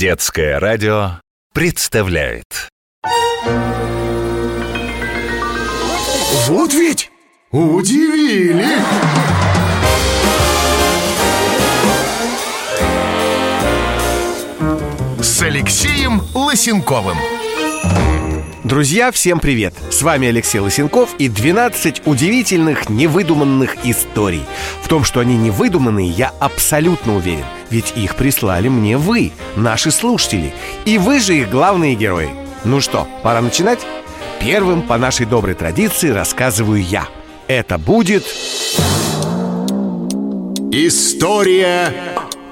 Детское радио представляет Вот ведь удивили! С Алексеем Лысенковым Друзья, всем привет! С вами Алексей Лысенков и 12 удивительных невыдуманных историй. В том, что они невыдуманные, я абсолютно уверен. Ведь их прислали мне вы, наши слушатели. И вы же их главные герои. Ну что, пора начинать? Первым, по нашей доброй традиции, рассказываю я. Это будет... История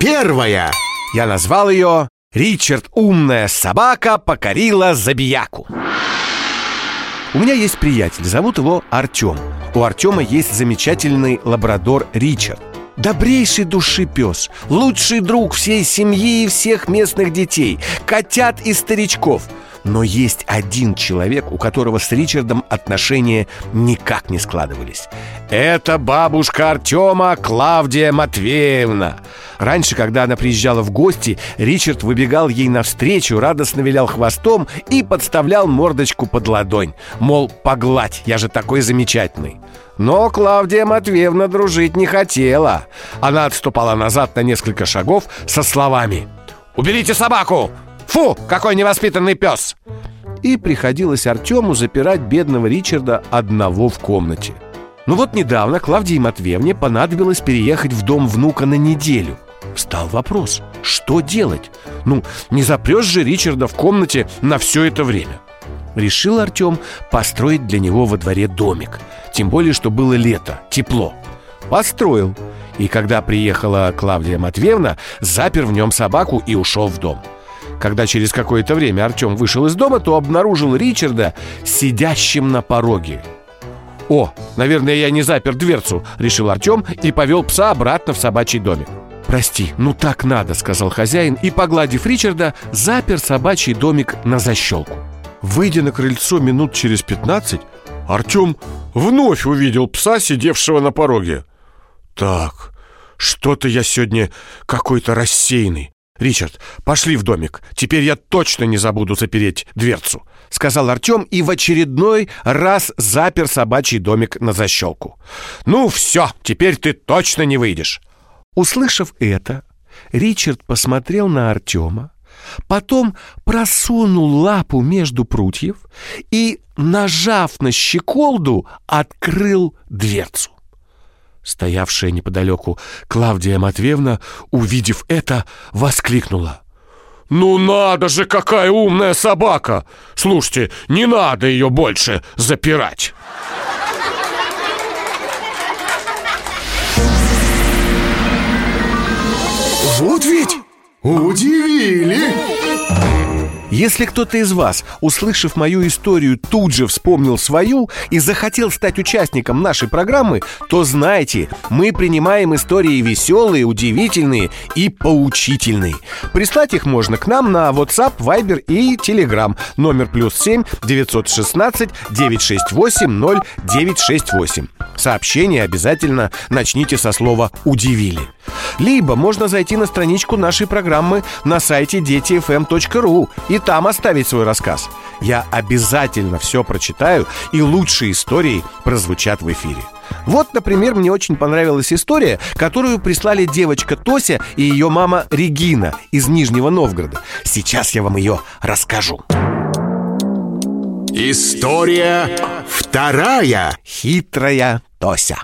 первая Я назвал ее «Ричард, умная собака, покорила забияку». У меня есть приятель, зовут его Артем. У Артема есть замечательный лабрадор Ричард. Добрейший души пес, лучший друг всей семьи и всех местных детей, котят и старичков. Но есть один человек, у которого с Ричардом отношения никак не складывались. Это бабушка Артема Клавдия Матвеевна. Раньше, когда она приезжала в гости, Ричард выбегал ей навстречу, радостно вилял хвостом и подставлял мордочку под ладонь. Мол, погладь, я же такой замечательный. Но Клавдия Матвеевна дружить не хотела. Она отступала назад на несколько шагов со словами «Уберите собаку! Фу, какой невоспитанный пес!» И приходилось Артему запирать бедного Ричарда одного в комнате. Но вот недавно Клавдии Матвеевне понадобилось переехать в дом внука на неделю. Встал вопрос, что делать? Ну, не запрешь же Ричарда в комнате на все это время. Решил Артем построить для него во дворе домик. Тем более, что было лето, тепло. Построил. И когда приехала Клавдия Матвеевна, запер в нем собаку и ушел в дом. Когда через какое-то время Артем вышел из дома, то обнаружил Ричарда сидящим на пороге. «О, наверное, я не запер дверцу», — решил Артем и повел пса обратно в собачий домик. «Прости, ну так надо», — сказал хозяин и, погладив Ричарда, запер собачий домик на защелку. Выйдя на крыльцо минут через пятнадцать, Артем вновь увидел пса, сидевшего на пороге. «Так, что-то я сегодня какой-то рассеянный. Ричард, пошли в домик. Теперь я точно не забуду запереть дверцу», — сказал Артем и в очередной раз запер собачий домик на защелку. «Ну все, теперь ты точно не выйдешь». Услышав это, Ричард посмотрел на Артема, потом просунул лапу между прутьев и, нажав на щеколду, открыл дверцу. Стоявшая неподалеку Клавдия Матвеевна, увидев это, воскликнула. «Ну надо же, какая умная собака! Слушайте, не надо ее больше запирать!» Вот ведь удивили! Если кто-то из вас, услышав мою историю, тут же вспомнил свою и захотел стать участником нашей программы, то знайте, мы принимаем истории веселые, удивительные и поучительные. Прислать их можно к нам на WhatsApp, Viber и Telegram. Номер плюс 7 916 968 0968. Сообщение обязательно начните со слова «удивили». Либо можно зайти на страничку нашей программы на сайте детифм.ру и там оставить свой рассказ. Я обязательно все прочитаю, и лучшие истории прозвучат в эфире. Вот, например, мне очень понравилась история, которую прислали девочка Тося и ее мама Регина из Нижнего Новгорода. Сейчас я вам ее расскажу. История вторая Хитрая Тося.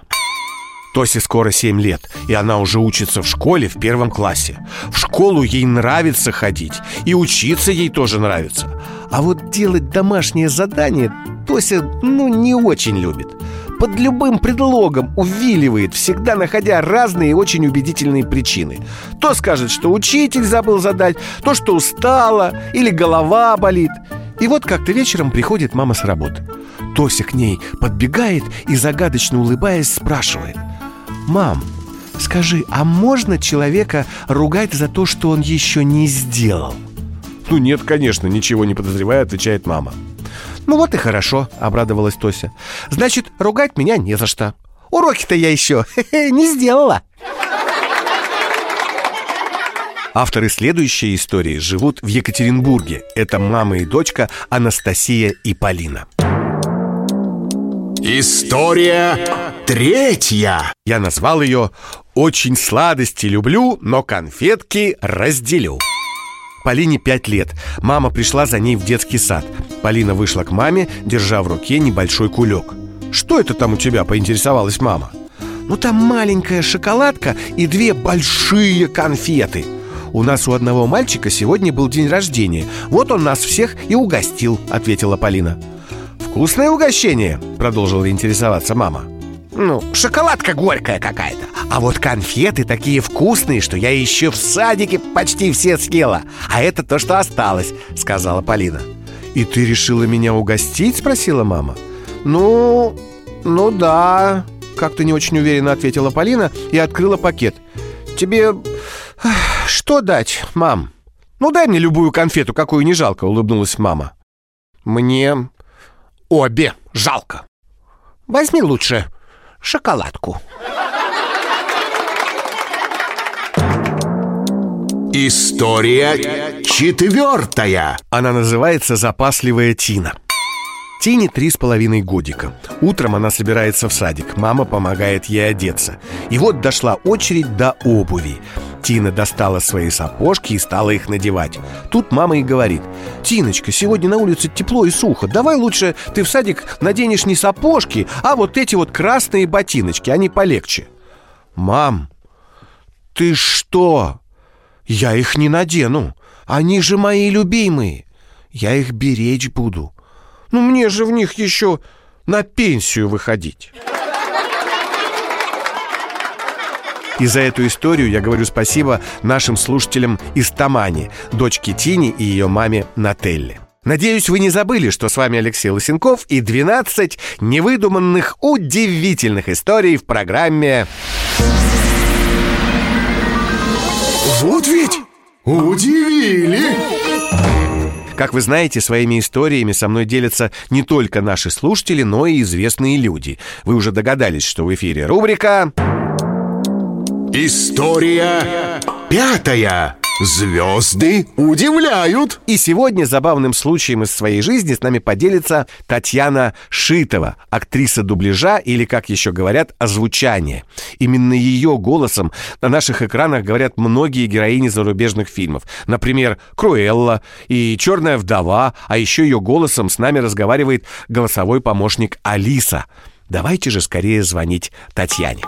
Тосе скоро 7 лет, и она уже учится в школе в первом классе. В школу ей нравится ходить, и учиться ей тоже нравится. А вот делать домашнее задание Тося, ну, не очень любит. Под любым предлогом увиливает, всегда находя разные и очень убедительные причины. То скажет, что учитель забыл задать, то, что устала или голова болит. И вот как-то вечером приходит мама с работы. Тося к ней подбегает и, загадочно улыбаясь, спрашивает – «Мам, скажи, а можно человека ругать за то, что он еще не сделал?» «Ну нет, конечно, ничего не подозревая», — отвечает мама «Ну вот и хорошо», — обрадовалась Тося «Значит, ругать меня не за что Уроки-то я еще не сделала» Авторы следующей истории живут в Екатеринбурге. Это мама и дочка Анастасия и Полина. История третья. Я назвал ее «Очень сладости люблю, но конфетки разделю». Полине пять лет. Мама пришла за ней в детский сад. Полина вышла к маме, держа в руке небольшой кулек. «Что это там у тебя?» – поинтересовалась мама. «Ну там маленькая шоколадка и две большие конфеты», у нас у одного мальчика сегодня был день рождения Вот он нас всех и угостил», — ответила Полина «Вкусное угощение?» — продолжила интересоваться мама ну, шоколадка горькая какая-то А вот конфеты такие вкусные, что я еще в садике почти все съела А это то, что осталось, сказала Полина И ты решила меня угостить? Спросила мама Ну, ну да Как-то не очень уверенно ответила Полина и открыла пакет Тебе что дать, мам? Ну дай мне любую конфету, какую не жалко, улыбнулась мама Мне обе жалко Возьми лучше шоколадку. История четвертая. Она называется «Запасливая Тина». Тине три с половиной годика. Утром она собирается в садик. Мама помогает ей одеться. И вот дошла очередь до обуви. Тина достала свои сапожки и стала их надевать. Тут мама и говорит «Тиночка, сегодня на улице тепло и сухо Давай лучше ты в садик наденешь не сапожки, а вот эти вот красные ботиночки, они полегче» «Мам, ты что? Я их не надену Они же мои любимые Я их беречь буду Ну мне же в них еще на пенсию выходить» И за эту историю я говорю спасибо нашим слушателям из Тамани, дочке Тини и ее маме Нателле. Надеюсь, вы не забыли, что с вами Алексей Лысенков и 12 невыдуманных удивительных историй в программе Вот ведь удивили! Как вы знаете, своими историями со мной делятся не только наши слушатели, но и известные люди. Вы уже догадались, что в эфире рубрика... История пятая. Звезды удивляют. И сегодня забавным случаем из своей жизни с нами поделится Татьяна Шитова, актриса дубляжа или, как еще говорят, озвучания. Именно ее голосом на наших экранах говорят многие героини зарубежных фильмов. Например, Круэлла и Черная вдова, а еще ее голосом с нами разговаривает голосовой помощник Алиса. Давайте же скорее звонить Татьяне.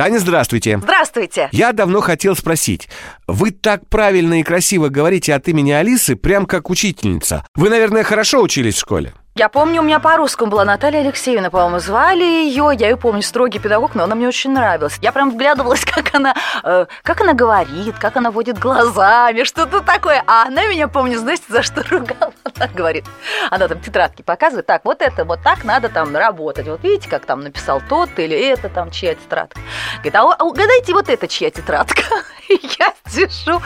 Таня, здравствуйте. Здравствуйте. Я давно хотел спросить. Вы так правильно и красиво говорите от имени Алисы, прям как учительница. Вы, наверное, хорошо учились в школе? Я помню, у меня по-русскому была Наталья Алексеевна, по-моему, звали ее. Я ее помню, строгий педагог, но она мне очень нравилась. Я прям вглядывалась, как она, э, как она говорит, как она водит глазами, что-то такое. А она меня, помню, знаете, за что ругала? Говорит, она там тетрадки показывает, так, вот это, вот так надо там работать. Вот видите, как там написал тот или это там чья тетрадка. Говорит, а угадайте, вот это чья тетрадка? Я сижу,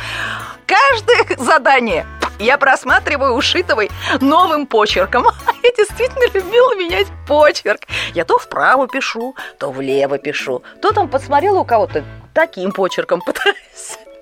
каждое задание я просматриваю ушитовой новым почерком. Я действительно любила менять почерк. Я то вправо пишу, то влево пишу. То там подсмотрела у кого-то таким почерком пытаюсь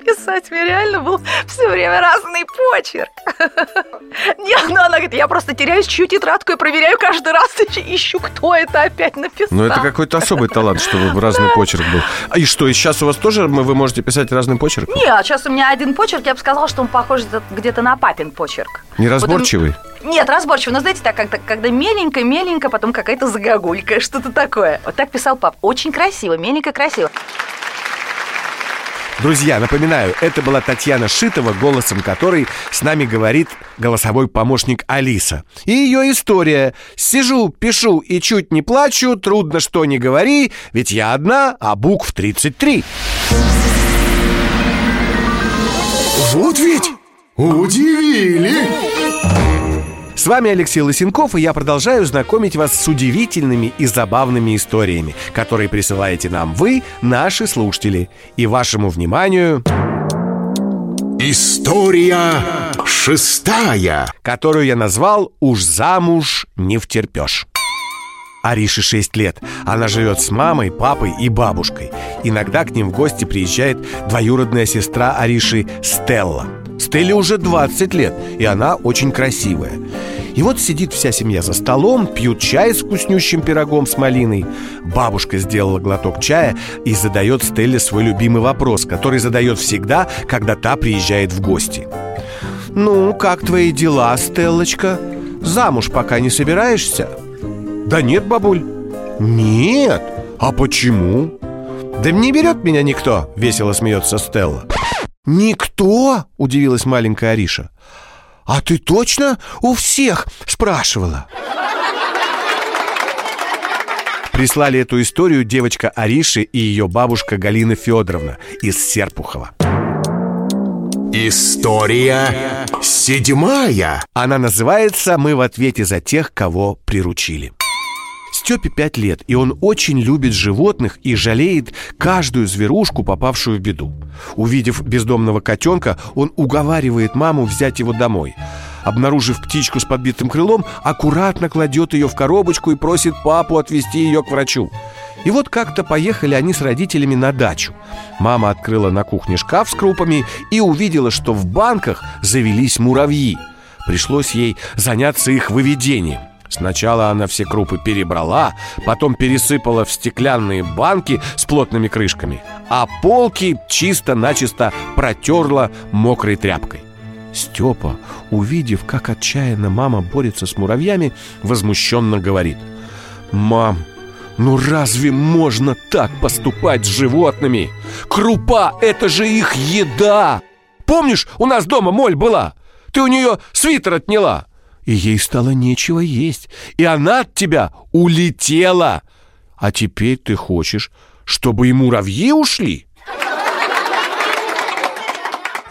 писать. У меня реально был все время разный почерк. Нет, ну она говорит, я просто теряюсь чью тетрадку и проверяю каждый раз, ищу, кто это опять написал. Ну, это какой-то особый талант, чтобы разный почерк был. А и что, и сейчас у вас тоже вы можете писать разным почерком? Нет, сейчас у меня один почерк, я бы сказала, что он похож где-то на папин почерк. Неразборчивый? Нет, разборчивый. Но знаете, так, когда, когда меленько-меленько, потом какая-то загогулька, что-то такое. Вот так писал пап. Очень красиво, меленько красиво. Друзья, напоминаю, это была Татьяна Шитова, голосом которой с нами говорит голосовой помощник Алиса. И ее история. Сижу, пишу и чуть не плачу, трудно что не говори, ведь я одна, а букв 33. Вот ведь удивили! С вами Алексей Лысенков, и я продолжаю знакомить вас с удивительными и забавными историями, которые присылаете нам вы, наши слушатели. И вашему вниманию... История шестая Которую я назвал «Уж замуж не втерпешь» Арише 6 лет. Она живет с мамой, папой и бабушкой. Иногда к ним в гости приезжает двоюродная сестра Ариши Стелла. Стелле уже 20 лет, и она очень красивая. И вот сидит вся семья за столом, пьют чай с вкуснющим пирогом с малиной. Бабушка сделала глоток чая и задает Стелле свой любимый вопрос, который задает всегда, когда та приезжает в гости. «Ну, как твои дела, Стеллочка? Замуж пока не собираешься?» «Да нет, бабуль». «Нет? А почему?» «Да не берет меня никто», — весело смеется Стелла. «Никто?» — удивилась маленькая Ариша. «А ты точно у всех?» — спрашивала. Прислали эту историю девочка Ариши и ее бабушка Галина Федоровна из Серпухова. История седьмая. Она называется «Мы в ответе за тех, кого приручили». Степе пять лет, и он очень любит животных и жалеет каждую зверушку, попавшую в беду. Увидев бездомного котенка, он уговаривает маму взять его домой. Обнаружив птичку с подбитым крылом, аккуратно кладет ее в коробочку и просит папу отвезти ее к врачу. И вот как-то поехали они с родителями на дачу. Мама открыла на кухне шкаф с крупами и увидела, что в банках завелись муравьи. Пришлось ей заняться их выведением. Сначала она все крупы перебрала, потом пересыпала в стеклянные банки с плотными крышками, а полки чисто-начисто протерла мокрой тряпкой. Степа, увидев, как отчаянно мама борется с муравьями, возмущенно говорит «Мам, ну разве можно так поступать с животными? Крупа — это же их еда! Помнишь, у нас дома моль была? Ты у нее свитер отняла!» И ей стало нечего есть, и она от тебя улетела. А теперь ты хочешь, чтобы и муравьи ушли?»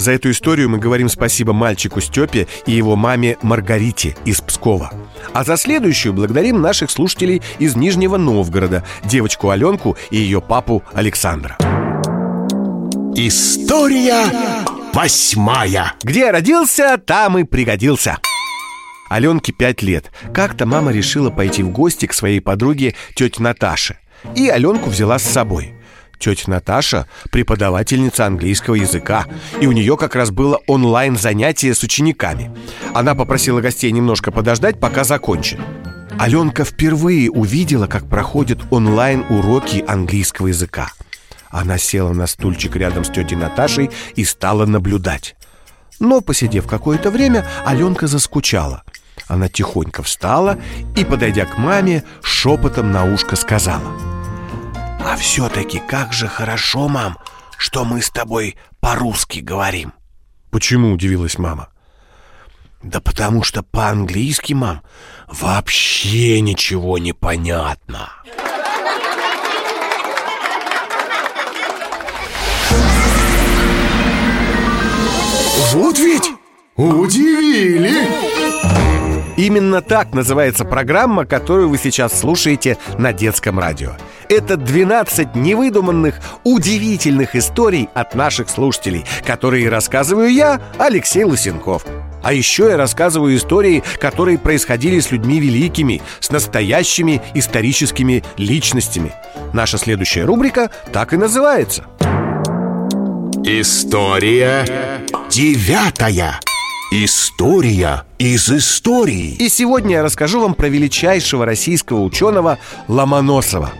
За эту историю мы говорим спасибо мальчику Степе и его маме Маргарите из Пскова. А за следующую благодарим наших слушателей из Нижнего Новгорода, девочку Аленку и ее папу Александра. История восьмая. Где родился, там и пригодился. Аленке пять лет. Как-то мама решила пойти в гости к своей подруге тете Наташе. И Аленку взяла с собой. Тетя Наташа – преподавательница английского языка, и у нее как раз было онлайн-занятие с учениками. Она попросила гостей немножко подождать, пока закончит. Аленка впервые увидела, как проходят онлайн-уроки английского языка. Она села на стульчик рядом с тетей Наташей и стала наблюдать. Но, посидев какое-то время, Аленка заскучала. Она тихонько встала и, подойдя к маме, шепотом на ушко сказала «А все-таки как же хорошо, мам, что мы с тобой по-русски говорим!» «Почему?» – удивилась мама «Да потому что по-английски, мам, вообще ничего не понятно!» Вот ведь удивили! Именно так называется программа, которую вы сейчас слушаете на детском радио. Это 12 невыдуманных, удивительных историй от наших слушателей, которые рассказываю я, Алексей Лысенков. А еще я рассказываю истории, которые происходили с людьми великими, с настоящими историческими личностями. Наша следующая рубрика так и называется. История девятая. История из истории. И сегодня я расскажу вам про величайшего российского ученого Ломоносова.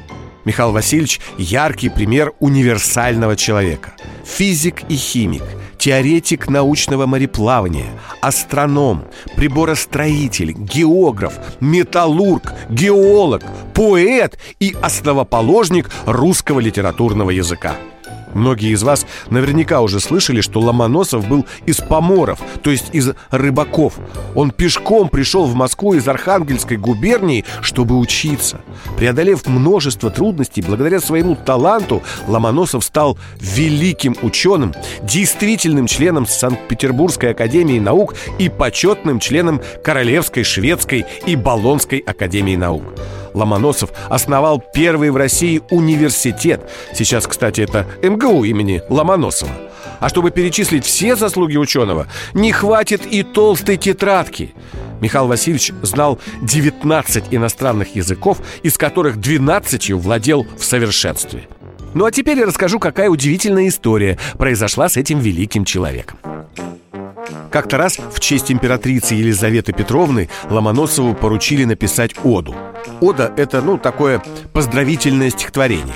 Михаил Васильевич – яркий пример универсального человека. Физик и химик, теоретик научного мореплавания, астроном, приборостроитель, географ, металлург, геолог, поэт и основоположник русского литературного языка – Многие из вас наверняка уже слышали, что Ломоносов был из поморов, то есть из рыбаков. Он пешком пришел в Москву из Архангельской губернии, чтобы учиться. Преодолев множество трудностей, благодаря своему таланту, Ломоносов стал великим ученым, действительным членом Санкт-Петербургской академии наук и почетным членом Королевской, Шведской и Болонской академии наук. Ломоносов основал первый в России университет. Сейчас, кстати, это МГУ имени Ломоносова. А чтобы перечислить все заслуги ученого, не хватит и толстой тетрадки. Михаил Васильевич знал 19 иностранных языков, из которых 12 владел в совершенстве. Ну а теперь я расскажу, какая удивительная история произошла с этим великим человеком. Как-то раз в честь императрицы Елизаветы Петровны Ломоносову поручили написать оду. Ода – это, ну, такое поздравительное стихотворение.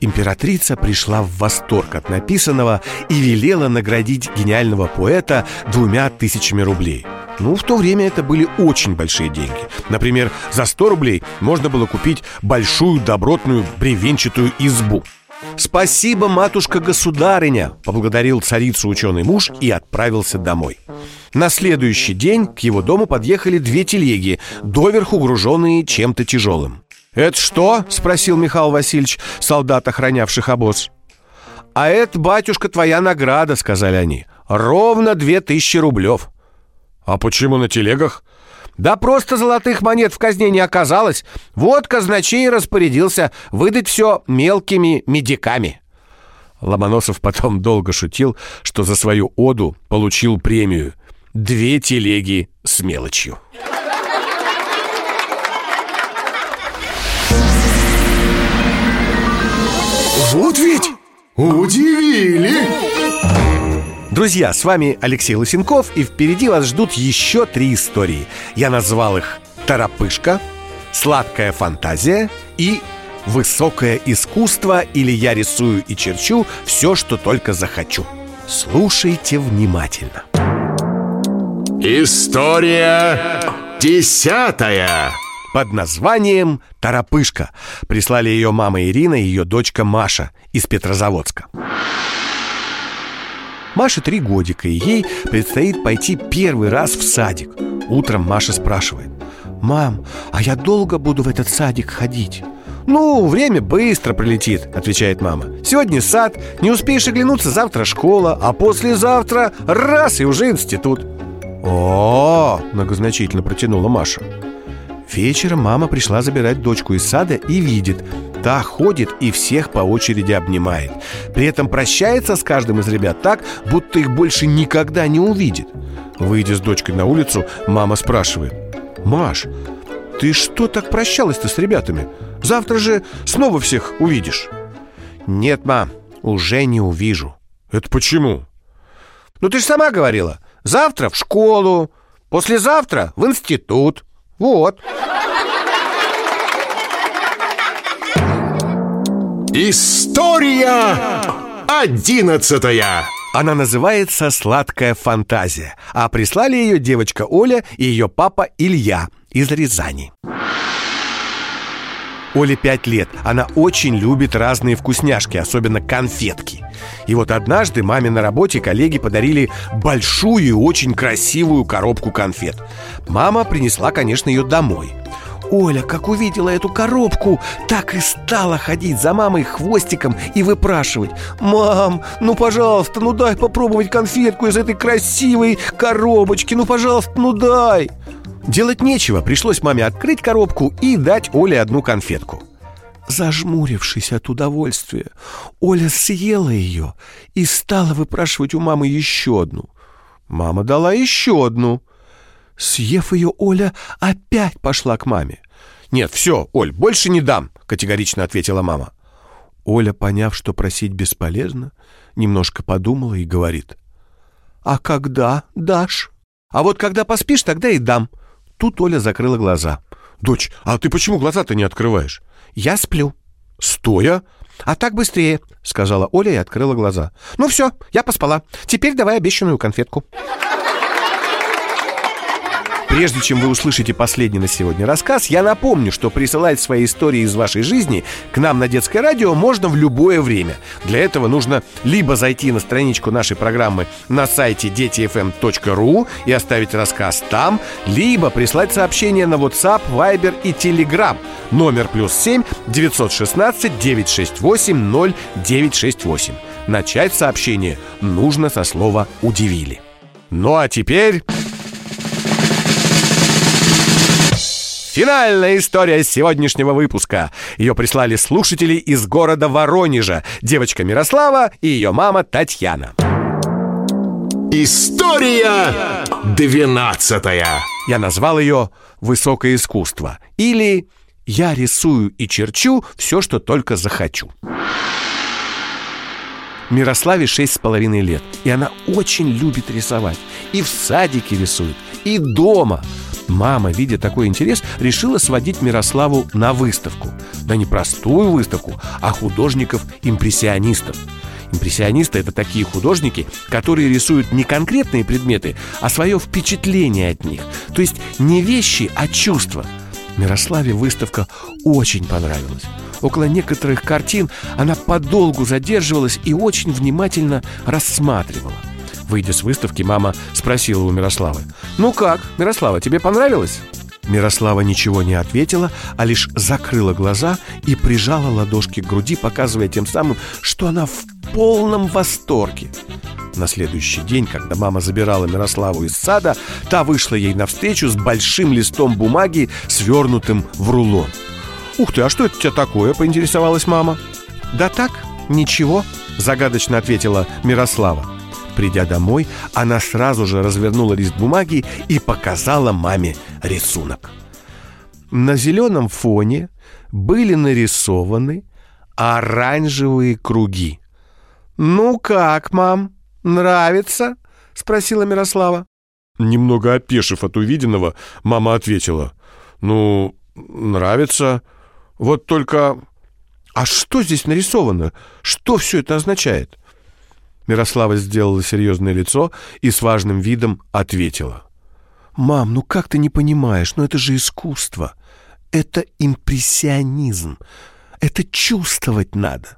Императрица пришла в восторг от написанного и велела наградить гениального поэта двумя тысячами рублей. Ну, в то время это были очень большие деньги. Например, за 100 рублей можно было купить большую добротную бревенчатую избу – «Спасибо, матушка-государыня!» — поблагодарил царицу ученый муж и отправился домой. На следующий день к его дому подъехали две телеги, доверху груженные чем-то тяжелым. «Это что?» — спросил Михаил Васильевич, солдат, охранявших обоз. «А это, батюшка, твоя награда», — сказали они. «Ровно две тысячи рублев». «А почему на телегах?» Да просто золотых монет в казне не оказалось. Вот казначей распорядился выдать все мелкими медиками. Ломоносов потом долго шутил, что за свою оду получил премию. Две телеги с мелочью. Вот ведь удивили! Друзья, с вами Алексей Лысенков, и впереди вас ждут еще три истории. Я назвал их «Торопышка», «Сладкая фантазия» и «Высокое искусство» или «Я рисую и черчу все, что только захочу». Слушайте внимательно. История десятая под названием «Торопышка». Прислали ее мама Ирина и ее дочка Маша из Петрозаводска. Маше три годика, и ей предстоит пойти первый раз в садик. Утром Маша спрашивает. «Мам, а я долго буду в этот садик ходить?» «Ну, время быстро пролетит», — отвечает мама «Сегодня сад, не успеешь оглянуться, завтра школа А послезавтра раз и уже институт «О, -о, -о многозначительно протянула Маша Вечером мама пришла забирать дочку из сада и видит. Та ходит и всех по очереди обнимает. При этом прощается с каждым из ребят так, будто их больше никогда не увидит. Выйдя с дочкой на улицу, мама спрашивает. «Маш, ты что так прощалась-то с ребятами? Завтра же снова всех увидишь» «Нет, мам, уже не увижу» «Это почему?» «Ну ты же сама говорила. Завтра в школу, послезавтра в институт Вот История одиннадцатая Она называется «Сладкая фантазия», а прислали ее девочка Оля и ее папа Илья из Рязани. Оле пять лет. Она очень любит разные вкусняшки, особенно конфетки. И вот однажды маме на работе коллеги подарили большую и очень красивую коробку конфет. Мама принесла, конечно, ее домой. Оля, как увидела эту коробку, так и стала ходить за мамой хвостиком и выпрашивать «Мам, ну пожалуйста, ну дай попробовать конфетку из этой красивой коробочки, ну пожалуйста, ну дай!» Делать нечего, пришлось маме открыть коробку и дать Оле одну конфетку. Зажмурившись от удовольствия, Оля съела ее и стала выпрашивать у мамы еще одну. Мама дала еще одну. Съев ее, Оля опять пошла к маме. «Нет, все, Оль, больше не дам», — категорично ответила мама. Оля, поняв, что просить бесполезно, немножко подумала и говорит. «А когда дашь?» «А вот когда поспишь, тогда и дам». Тут Оля закрыла глаза. «Дочь, а ты почему глаза-то не открываешь?» «Я сплю». «Стоя?» «А так быстрее», — сказала Оля и открыла глаза. «Ну все, я поспала. Теперь давай обещанную конфетку». Прежде чем вы услышите последний на сегодня рассказ, я напомню, что присылать свои истории из вашей жизни к нам на детское радио можно в любое время. Для этого нужно либо зайти на страничку нашей программы на сайте детифм.ру и оставить рассказ там, либо прислать сообщение на WhatsApp, Viber и Telegram номер плюс 7 916 968 0968. Начать сообщение нужно со слова «удивили». Ну а теперь... Финальная история сегодняшнего выпуска. Ее прислали слушатели из города Воронежа, девочка Мирослава и ее мама Татьяна. История двенадцатая. Я назвал ее «Высокое искусство» или «Я рисую и черчу все, что только захочу». Мирославе шесть с половиной лет, и она очень любит рисовать. И в садике рисует, и дома. Мама, видя такой интерес, решила сводить Мирославу на выставку. Да не простую выставку, а художников-импрессионистов. Импрессионисты – это такие художники, которые рисуют не конкретные предметы, а свое впечатление от них. То есть не вещи, а чувства. Мирославе выставка очень понравилась. Около некоторых картин она подолгу задерживалась и очень внимательно рассматривала. Выйдя с выставки, мама спросила у Мирославы «Ну как, Мирослава, тебе понравилось?» Мирослава ничего не ответила, а лишь закрыла глаза и прижала ладошки к груди, показывая тем самым, что она в полном восторге. На следующий день, когда мама забирала Мирославу из сада, та вышла ей навстречу с большим листом бумаги, свернутым в рулон. «Ух ты, а что это у тебя такое?» – поинтересовалась мама. «Да так, ничего», – загадочно ответила Мирослава. Придя домой, она сразу же развернула лист бумаги и показала маме рисунок. На зеленом фоне были нарисованы оранжевые круги. «Ну как, мам, нравится?» — спросила Мирослава. Немного опешив от увиденного, мама ответила. «Ну, нравится. Вот только... А что здесь нарисовано? Что все это означает?» Мирослава сделала серьезное лицо и с важным видом ответила. «Мам, ну как ты не понимаешь? Ну это же искусство. Это импрессионизм. Это чувствовать надо».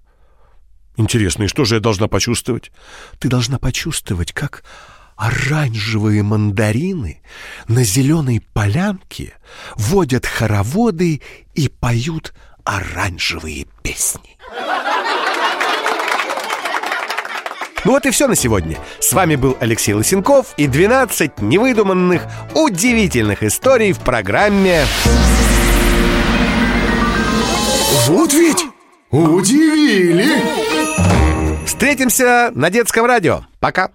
«Интересно, и что же я должна почувствовать?» «Ты должна почувствовать, как оранжевые мандарины на зеленой полянке водят хороводы и поют оранжевые песни». Ну вот и все на сегодня. С вами был Алексей Лысенков и 12 невыдуманных, удивительных историй в программе... Вот ведь удивили! Встретимся на детском радио. Пока.